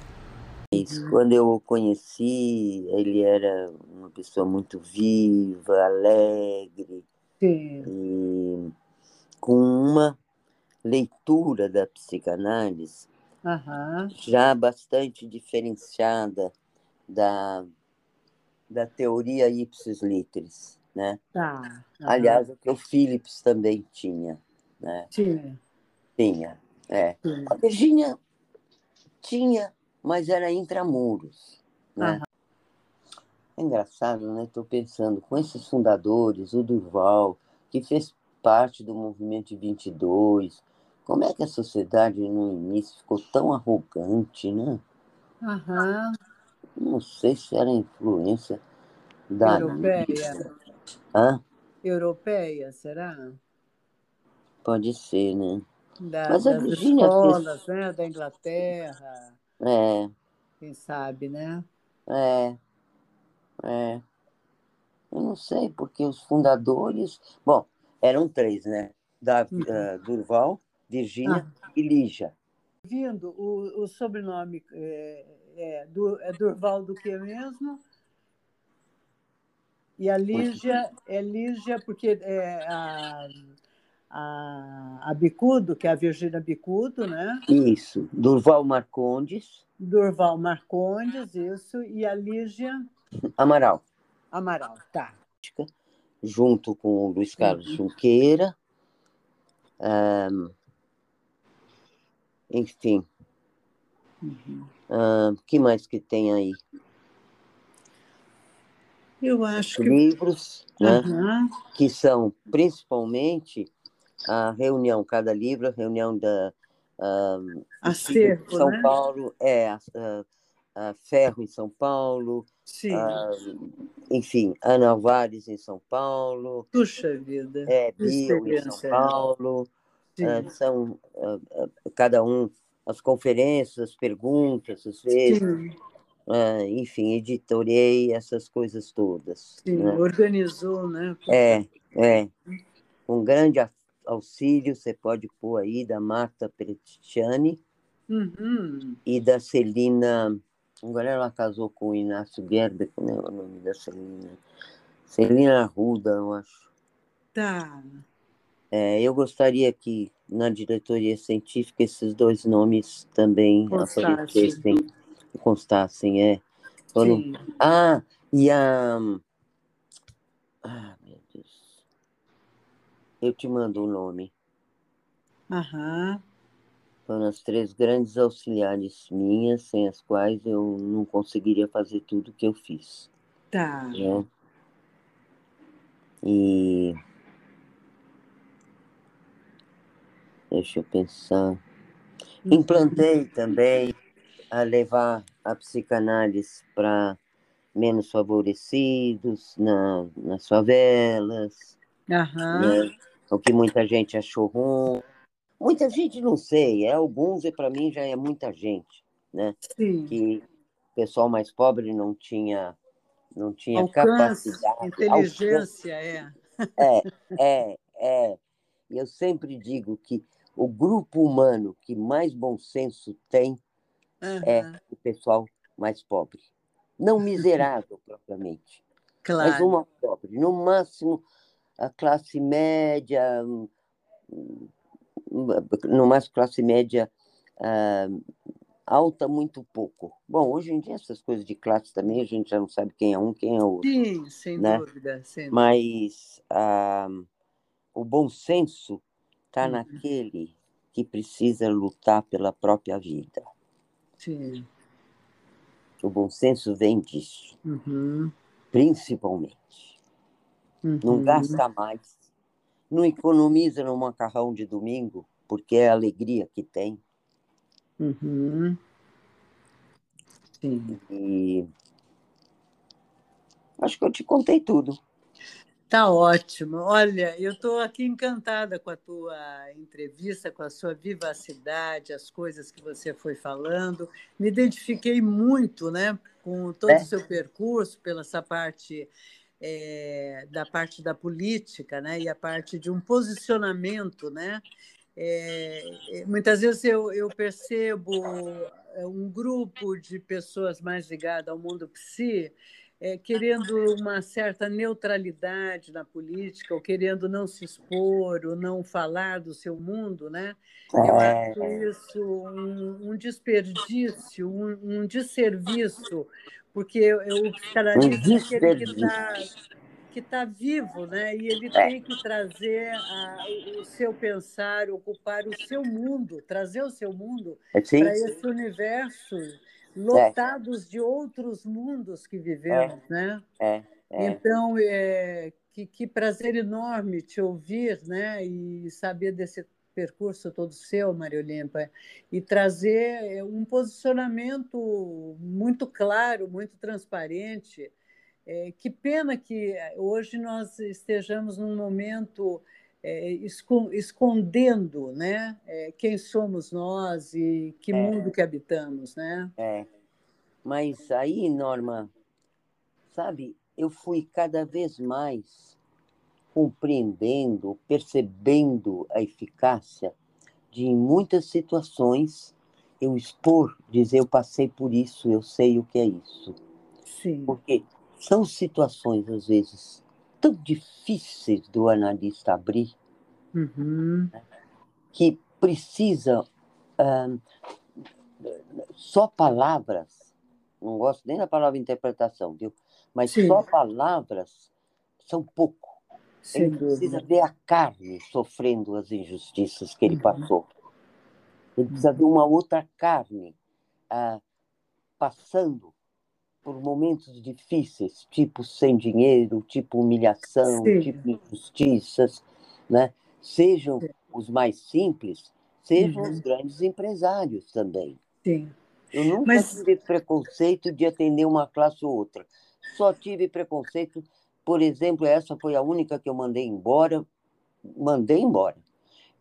[SPEAKER 1] Isso. Quando eu o conheci, ele era uma pessoa muito viva, alegre, Sim. e com uma leitura da psicanálise uhum. já bastante diferenciada da, da teoria ipsis literis, né? Tá. Uhum. Aliás, o que o Phillips também tinha, né? Tinha. Tinha, é. A Virginia tinha, mas era intramuros, né? Uhum. É engraçado, né? Estou pensando com esses fundadores, o Durval, que fez parte do movimento de 22. Como é que a sociedade no início ficou tão arrogante, né?
[SPEAKER 2] Aham.
[SPEAKER 1] Não sei se era influência da
[SPEAKER 2] Europeia.
[SPEAKER 1] Hã?
[SPEAKER 2] Europeia, será?
[SPEAKER 1] Pode ser, né?
[SPEAKER 2] Da,
[SPEAKER 1] Mas a Virgínia fez-
[SPEAKER 2] escolas, né? Da Inglaterra,
[SPEAKER 1] É,
[SPEAKER 2] quem sabe, né?
[SPEAKER 1] é, é. Eu não sei, porque os fundadores. Bom, eram três, né? Da,
[SPEAKER 2] Uhum.
[SPEAKER 1] eh, Durval, Virgínia
[SPEAKER 2] Ah.
[SPEAKER 1] e Lígia.
[SPEAKER 2] Vindo, o, o sobrenome é, é, Du- é Durval do que mesmo? E a Lígia é Lígia porque é a, a, a Bicudo, que é a Virgínia Bicudo, né?
[SPEAKER 1] Isso. Durval Marcondes,
[SPEAKER 2] Durval Marcondes, isso, e a Lígia
[SPEAKER 1] Amaral,
[SPEAKER 2] Amaral, tá.
[SPEAKER 1] junto com o Luiz Carlos
[SPEAKER 2] Uhum.
[SPEAKER 1] Junqueira. Ahn, enfim,
[SPEAKER 2] Uhum.
[SPEAKER 1] o que mais que tem aí?
[SPEAKER 2] Eu acho que.
[SPEAKER 1] Livros, né?
[SPEAKER 2] Aham,
[SPEAKER 1] que são principalmente a reunião, cada livro, a reunião da
[SPEAKER 2] Acervo,
[SPEAKER 1] São
[SPEAKER 2] né?
[SPEAKER 1] Paulo, é, a, Ferro em São Paulo,
[SPEAKER 2] Sim.
[SPEAKER 1] ah, enfim, Ana Alvares em São Paulo,
[SPEAKER 2] Puxa vida.
[SPEAKER 1] é, Bio em São
[SPEAKER 2] experiência.
[SPEAKER 1] Paulo, ah, são cada um as conferências, as perguntas, às vezes,
[SPEAKER 2] Sim,
[SPEAKER 1] ah, enfim, editorei essas coisas todas.
[SPEAKER 2] sim.
[SPEAKER 1] né?
[SPEAKER 2] Organizou, né?
[SPEAKER 1] É, é. Um grande auxílio você pode pôr aí da Marta Prettiani
[SPEAKER 2] Uhum.
[SPEAKER 1] e da Celina. Agora ela casou com o Inácio Gerber, como é o nome da Celina? Celina Arruda, eu acho.
[SPEAKER 2] Tá.
[SPEAKER 1] É, eu gostaria que na diretoria científica esses dois nomes também
[SPEAKER 2] Constassem.
[SPEAKER 1] aparecessem, constassem. É. Foram. Ah, e a. Ah. Eu te mando o nome.
[SPEAKER 2] Aham.
[SPEAKER 1] Foram as três grandes auxiliares minhas, sem as quais eu não conseguiria fazer tudo que eu fiz.
[SPEAKER 2] Tá.
[SPEAKER 1] Né? E. Deixa eu pensar.
[SPEAKER 2] Uhum.
[SPEAKER 1] Implantei também a levar a psicanálise para menos favorecidos na, nas favelas.
[SPEAKER 2] Aham.
[SPEAKER 1] né? O que muita gente achou ruim. Muita gente não sei, é alguns e para mim já é muita gente, né?
[SPEAKER 2] Sim.
[SPEAKER 1] Que o pessoal mais pobre não tinha não tinha
[SPEAKER 2] Alcance,
[SPEAKER 1] capacidade,
[SPEAKER 2] inteligência, é.
[SPEAKER 1] alcance. é, é, é. E eu sempre digo que o grupo humano que mais bom senso tem é
[SPEAKER 2] Aham.
[SPEAKER 1] o pessoal mais pobre, não miserável [laughs] propriamente. mas
[SPEAKER 2] Claro.
[SPEAKER 1] uma pobre. No máximo, a classe média, no máximo, classe média ah, alta, muito pouco. Bom, hoje em dia, essas coisas de classe também, a gente já não sabe quem é um, quem é outro.
[SPEAKER 2] Sim, sem
[SPEAKER 1] né?
[SPEAKER 2] dúvida. Sem.
[SPEAKER 1] Mas ah, o bom senso está
[SPEAKER 2] Uhum.
[SPEAKER 1] naquele que precisa lutar pela própria vida.
[SPEAKER 2] Sim.
[SPEAKER 1] O bom senso vem disso,
[SPEAKER 2] Uhum.
[SPEAKER 1] principalmente. Não
[SPEAKER 2] Uhum.
[SPEAKER 1] gasta mais. Não economiza no macarrão de domingo, porque é a alegria que tem.
[SPEAKER 2] Uhum. Sim.
[SPEAKER 1] E acho que eu te contei tudo.
[SPEAKER 2] Tá ótimo. Olha, eu estou aqui encantada com a tua entrevista, com a sua vivacidade, as coisas que você foi falando. Me identifiquei muito, né, com todo
[SPEAKER 1] É.
[SPEAKER 2] o seu percurso, pela essa parte eh, da parte da política, né, e a parte de um posicionamento, né. Eh, muitas vezes eu, eu percebo um grupo de pessoas mais ligadas ao mundo psi é, querendo uma certa neutralidade na política, ou querendo não se expor, ou não falar do seu mundo, né? Eu
[SPEAKER 1] É,
[SPEAKER 2] acho isso um, um desperdício, um, um desserviço, porque o psicanalista é aquele que está que tá vivo, né? E ele
[SPEAKER 1] É.
[SPEAKER 2] tem que trazer a- o seu pensar, ocupar o seu mundo, trazer o seu mundo
[SPEAKER 1] Assim?
[SPEAKER 2] para esse universo lotados de outros mundos que vivemos, né?
[SPEAKER 1] É, é.
[SPEAKER 2] Então, é, que, que prazer enorme te ouvir né? e saber desse percurso todo seu, Maria Olimpa, e trazer eh, um posicionamento muito claro, muito transparente. É, que pena que hoje nós estejamos num momento é, escondendo né, é, quem somos nós e que mundo que habitamos. Né?
[SPEAKER 1] É. Mas aí, Norma, sabe, eu fui cada vez mais compreendendo, percebendo a eficácia de, em muitas situações, eu expor, dizer eu passei por isso, eu sei o que é isso.
[SPEAKER 2] Sim.
[SPEAKER 1] Porque são situações, às vezes, tão difíceis do analista abrir,
[SPEAKER 2] uhum.
[SPEAKER 1] que precisa só palavras, não gosto nem da palavra interpretação, viu? Mas Sim. só palavras são pouco. Sem ele precisa ver a carne sofrendo as injustiças que ele uhum. passou. Ele precisa ver uma outra carne ah, passando por momentos difíceis, tipo sem dinheiro, tipo humilhação, Sim. tipo injustiças, né? Sejam Sim. os mais simples, sejam uhum. os grandes empresários também.
[SPEAKER 2] Sim.
[SPEAKER 1] Eu nunca Mas... tive preconceito de atender uma classe ou outra. Só tive preconceito por exemplo, essa foi a única que eu mandei embora, mandei embora.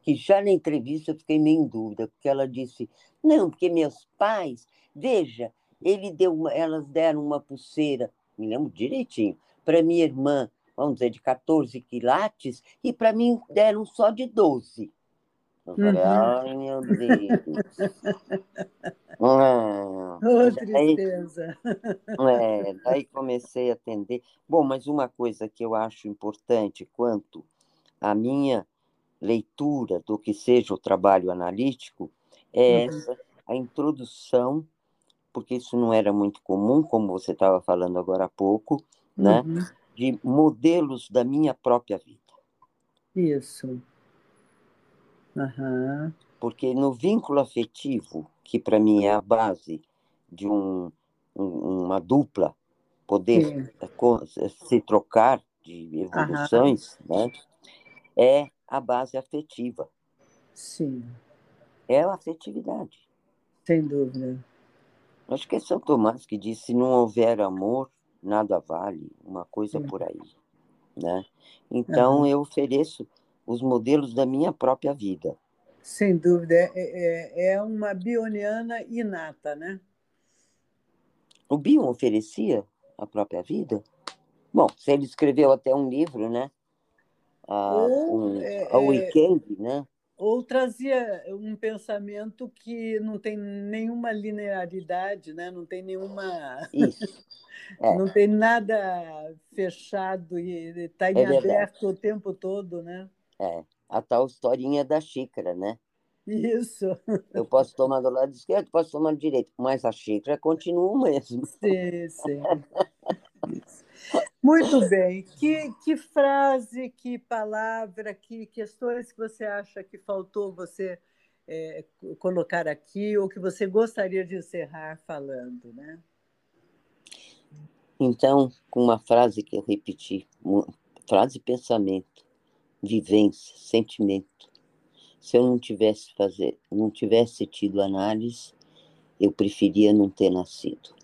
[SPEAKER 1] Que já na entrevista eu fiquei meio em dúvida, porque ela disse: não, porque meus pais, veja, ele deu uma, elas deram uma pulseira, me lembro direitinho, para minha irmã, vamos dizer, de 14 quilates, e para mim deram só de 12. Eu falei, uhum. ai meu Deus.
[SPEAKER 2] Ah, oh, tristeza.
[SPEAKER 1] é, daí comecei a atender. Bom, mas uma coisa que eu acho importante quanto à minha leitura do que seja o trabalho analítico é uhum. essa, a introdução, porque isso não era muito comum, como você estava falando agora há pouco, né? uhum. De modelos da minha própria vida.
[SPEAKER 2] Isso. Uhum.
[SPEAKER 1] Porque no vínculo afetivo, que para mim é a base de um, um, uma dupla poder Sim. se trocar de evoluções, uhum. né? é a base afetiva.
[SPEAKER 2] Sim.
[SPEAKER 1] É a afetividade.
[SPEAKER 2] Sem dúvida.
[SPEAKER 1] Acho que é São Tomás que diz: se não houver amor, nada vale, uma coisa Sim. por aí. Né? Então, uhum. eu ofereço os modelos da minha própria vida.
[SPEAKER 2] Sem dúvida, é, é, é uma bioniana inata, né?
[SPEAKER 1] O Bion oferecia a própria vida? Bom, se ele escreveu até um livro, né? A, ou, um, é, a é, Weekend, né?
[SPEAKER 2] Ou trazia um pensamento que não tem nenhuma linearidade, né? não tem nenhuma. [laughs]
[SPEAKER 1] Isso.
[SPEAKER 2] É. Não tem nada fechado e está em é aberto o tempo todo, né?
[SPEAKER 1] É, a tal historinha da xícara, né?
[SPEAKER 2] Isso.
[SPEAKER 1] Eu posso tomar do lado esquerdo, posso tomar do direito, mas a xícara continua o mesmo.
[SPEAKER 2] Sim, sim. Muito bem. Que, que frase, que palavra, que questões que você acha que faltou você é, colocar aqui ou que você gostaria de encerrar falando, né?
[SPEAKER 1] Então, com uma frase que eu repeti, frase pensamento vivência, sentimento. Se eu não tivesse fazer, não tivesse tido análise, eu preferia não ter nascido.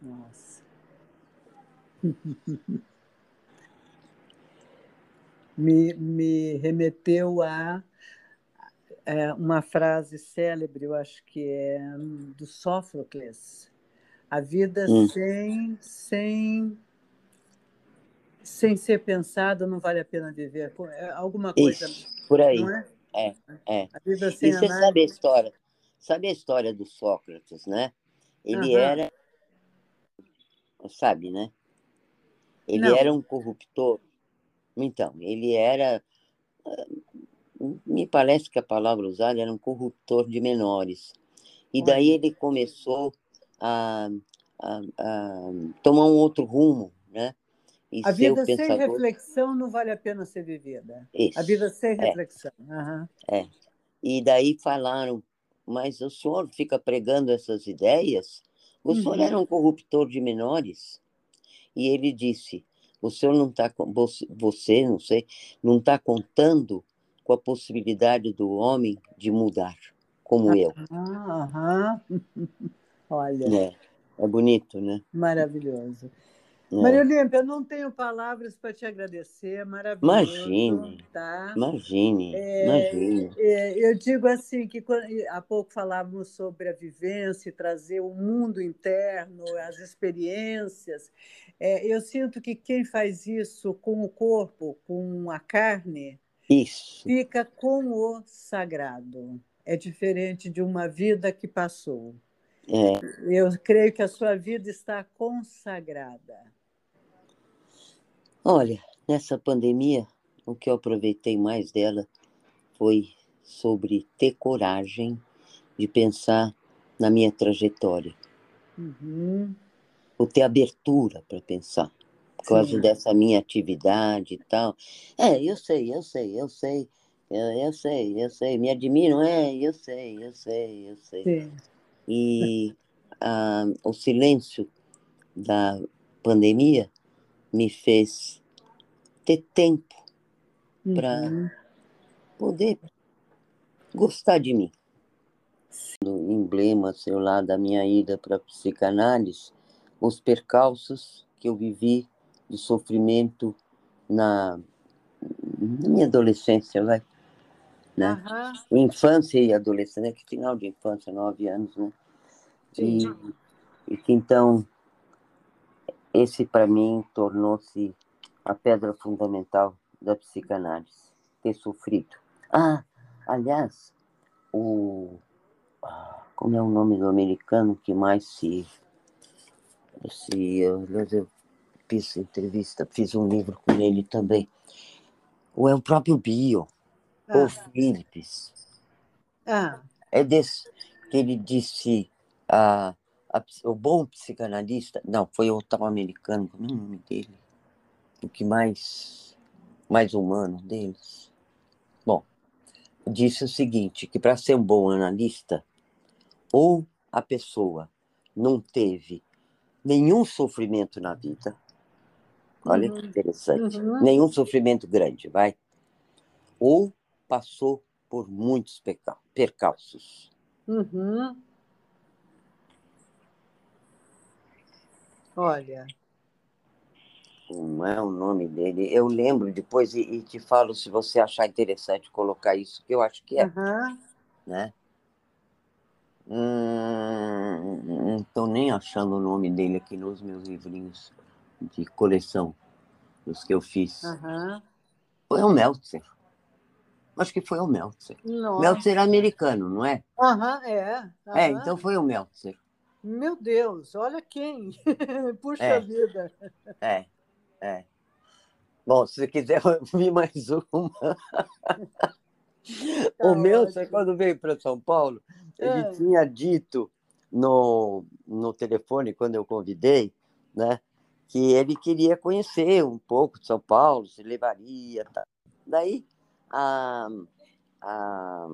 [SPEAKER 2] Nossa. [laughs] me, me remeteu a é, uma frase célebre, eu acho que é do Sófocles. A vida hum. sem, sem sem ser pensado não vale a pena viver. É alguma coisa.
[SPEAKER 1] Isso, por aí. É? É, é. A vida sem e você análise... sabe a história? Sabe a história do Sócrates, né? Ele uhum. era. Sabe, né? Ele não. era um corruptor. Então, ele era. Me parece que a palavra usada era um corruptor de menores. E daí ele começou a, a, a tomar um outro rumo, né?
[SPEAKER 2] E a vida sem pensador... reflexão não vale a pena ser vivida.
[SPEAKER 1] Isso.
[SPEAKER 2] A vida sem é. reflexão. Uhum.
[SPEAKER 1] É. E daí falaram, mas o senhor fica pregando essas ideias? O uhum. senhor era um corruptor de menores? E ele disse: Você não está você, não sei, não está contando com a possibilidade do homem de mudar, como eu.
[SPEAKER 2] Aham. [laughs] Olha.
[SPEAKER 1] É, é bonito, né?
[SPEAKER 2] Maravilhoso. É. Maria Olímpia, eu não tenho palavras para te agradecer, maravilhoso.
[SPEAKER 1] Imagine,
[SPEAKER 2] tá?
[SPEAKER 1] imagine, é, imagine.
[SPEAKER 2] É, eu digo assim, que há pouco falávamos sobre a vivência, trazer o mundo interno, as experiências. É, eu sinto que quem faz isso com o corpo, com a carne,
[SPEAKER 1] isso.
[SPEAKER 2] fica com o sagrado. É diferente de uma vida que passou.
[SPEAKER 1] É.
[SPEAKER 2] Eu creio que a sua vida está consagrada.
[SPEAKER 1] Olha, nessa pandemia, o que eu aproveitei mais dela foi sobre ter coragem de pensar na minha trajetória.
[SPEAKER 2] Uhum.
[SPEAKER 1] Ou ter abertura para pensar, por causa Sim. dessa minha atividade e tal. É, eu sei, eu sei, eu sei, eu, eu sei, eu sei, me admiram, é, eu sei, eu sei, eu sei.
[SPEAKER 2] Sim.
[SPEAKER 1] E ah, o silêncio da pandemia me fez ter tempo uhum. para poder gostar de mim. No emblema, sei lá, da minha ida para a psicanálise, os percalços que eu vivi de sofrimento na, na minha adolescência, vai. Né?
[SPEAKER 2] Uhum.
[SPEAKER 1] Infância e adolescência, né? que final de infância, nove anos, né? E, e que então esse para mim tornou-se a pedra fundamental da psicanálise, ter sofrido. Ah, aliás, o como é o nome do americano que mais se se eu, eu fiz entrevista, fiz um livro com ele também. Ou é o próprio Bio, ah. o Phillips.
[SPEAKER 2] Ah.
[SPEAKER 1] É desse que ele disse a, a, o bom psicanalista, não, foi o tal americano, como é o nome dele? O que mais, mais humano deles? Bom, disse o seguinte, que para ser um bom analista, ou a pessoa não teve nenhum sofrimento na vida, olha uhum. que interessante, uhum. nenhum sofrimento grande, vai, ou passou por muitos percalços.
[SPEAKER 2] Uhum. Olha.
[SPEAKER 1] Como é o nome dele? Eu lembro depois e, e, te falo se você achar interessante colocar isso, que eu acho que é.
[SPEAKER 2] Uhum.
[SPEAKER 1] Né? Hum, não estou nem achando o nome dele aqui nos meus livrinhos de coleção, os que eu fiz.
[SPEAKER 2] Uhum.
[SPEAKER 1] Foi o Meltzer. Acho que foi o Meltzer.
[SPEAKER 2] Nossa.
[SPEAKER 1] Meltzer americano, não é?
[SPEAKER 2] Aham, uhum, é.
[SPEAKER 1] Uhum. É, então foi o Meltzer.
[SPEAKER 2] Meu Deus, olha quem! [laughs] Puxa é, vida!
[SPEAKER 1] É, é. Bom, se você quiser [laughs] ouvir mais uma. Tá o meu, você, quando veio para São Paulo, ele é. tinha dito no, no telefone, quando eu convidei, né, que ele queria conhecer um pouco de São Paulo, se levaria. Tá. Daí, a, a.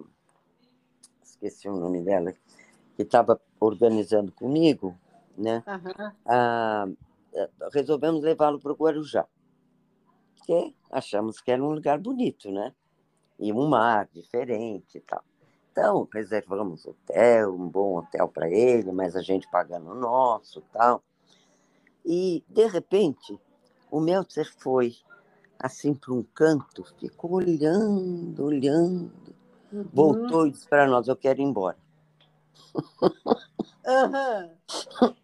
[SPEAKER 1] Esqueci o nome dela, que estava organizando comigo, né?
[SPEAKER 2] Uhum.
[SPEAKER 1] Ah, resolvemos levá-lo para o Guarujá, que achamos que era um lugar bonito, né? E um mar diferente e tal. Então, reservamos hotel, um bom hotel para ele, mas a gente pagando o nosso tal. E, de repente, o Meltzer foi assim para um canto, ficou olhando, olhando, uhum. voltou e disse para nós: Eu quero ir embora. [laughs]
[SPEAKER 2] Uhum.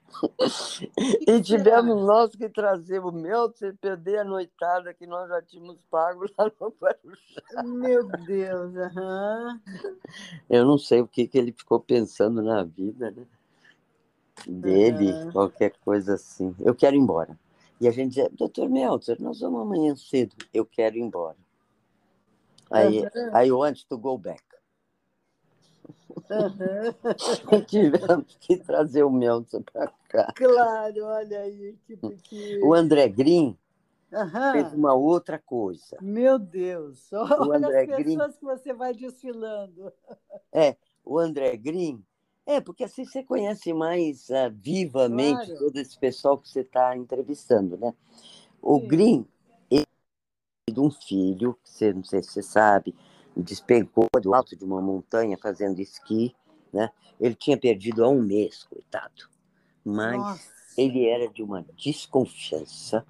[SPEAKER 1] e tivemos nós que trazer o meu, você perder a noitada que nós já tínhamos pago lá no Guarujá.
[SPEAKER 2] Meu Deus, uhum.
[SPEAKER 1] Eu não sei o que, que ele ficou pensando na vida, né? Dele, uhum. qualquer coisa assim. Eu quero ir embora. E a gente dizia, doutor Meltzer, nós vamos amanhã cedo, eu quero ir embora. Aí, uhum. aí, want to go back.
[SPEAKER 2] Uhum. [laughs]
[SPEAKER 1] Tivemos que trazer o Meltzer para cá.
[SPEAKER 2] Claro, olha aí. Que, que...
[SPEAKER 1] O André Green
[SPEAKER 2] uhum.
[SPEAKER 1] fez uma outra coisa.
[SPEAKER 2] Meu Deus, olha o André as pessoas Green... que você vai desfilando.
[SPEAKER 1] É, o André Green. É, porque assim você conhece mais uh, vivamente claro. todo esse pessoal que você está entrevistando, né? O Green, ele de um filho, você, não sei se você sabe, despencou do alto de uma montanha fazendo esqui, né? Ele tinha perdido há um mês, coitado. Mas Nossa. ele era de uma desconfiança.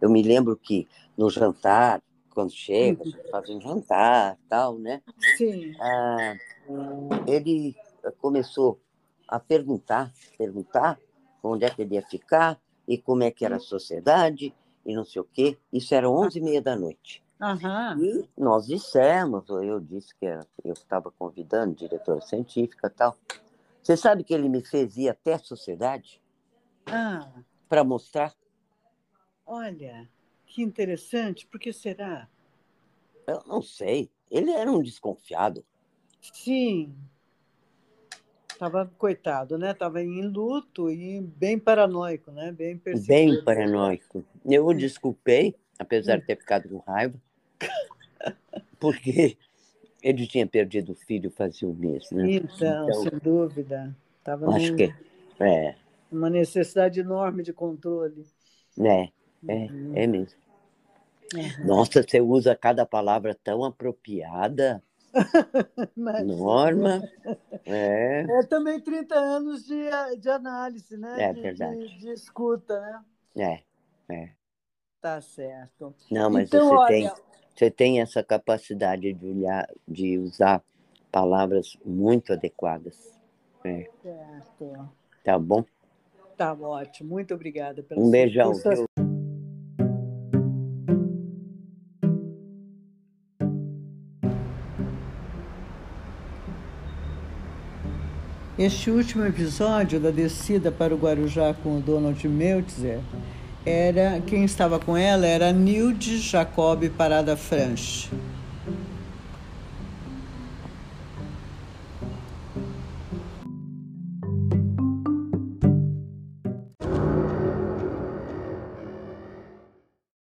[SPEAKER 1] Eu me lembro que no jantar, quando chega, uhum. faz um jantar, tal, né?
[SPEAKER 2] Sim.
[SPEAKER 1] Ah, ele começou a perguntar, perguntar onde é que ele ia ficar e como é que era a sociedade e não sei o quê. Isso era onze e meia da noite.
[SPEAKER 2] Uhum.
[SPEAKER 1] E nós dissemos, ou eu disse que eu estava convidando diretora científica tal. Você sabe que ele me fez ir até a sociedade
[SPEAKER 2] ah.
[SPEAKER 1] para mostrar?
[SPEAKER 2] Olha, que interessante. Por que será?
[SPEAKER 1] Eu não sei. Ele era um desconfiado.
[SPEAKER 2] Sim. Estava coitado, né? Estava em luto e bem paranoico, né? Bem
[SPEAKER 1] Bem paranoico. Eu o desculpei, apesar de ter ficado com raiva, porque ele tinha perdido o filho fazia um mês, né?
[SPEAKER 2] Então, então sem dúvida. Tava
[SPEAKER 1] acho num, que é.
[SPEAKER 2] Uma necessidade enorme de controle.
[SPEAKER 1] É, é, uhum. é mesmo. Uhum. Nossa, você usa cada palavra tão apropriada. [laughs] Norma. É.
[SPEAKER 2] é também 30 anos de, de análise, né?
[SPEAKER 1] É
[SPEAKER 2] de,
[SPEAKER 1] verdade.
[SPEAKER 2] De, de, escuta,
[SPEAKER 1] né? É, é.
[SPEAKER 2] Tá certo.
[SPEAKER 1] Não, mas então, você, olha... tem, você tem essa capacidade de, olhar, de usar palavras muito adequadas. É.
[SPEAKER 2] Certo.
[SPEAKER 1] Tá bom?
[SPEAKER 2] Tá ótimo. Muito obrigada pela
[SPEAKER 1] Um beijão.
[SPEAKER 2] Este último episódio da descida para o Guarujá com o Donald Meltzer era quem estava com ela era Nilde Jacob Parada Franche.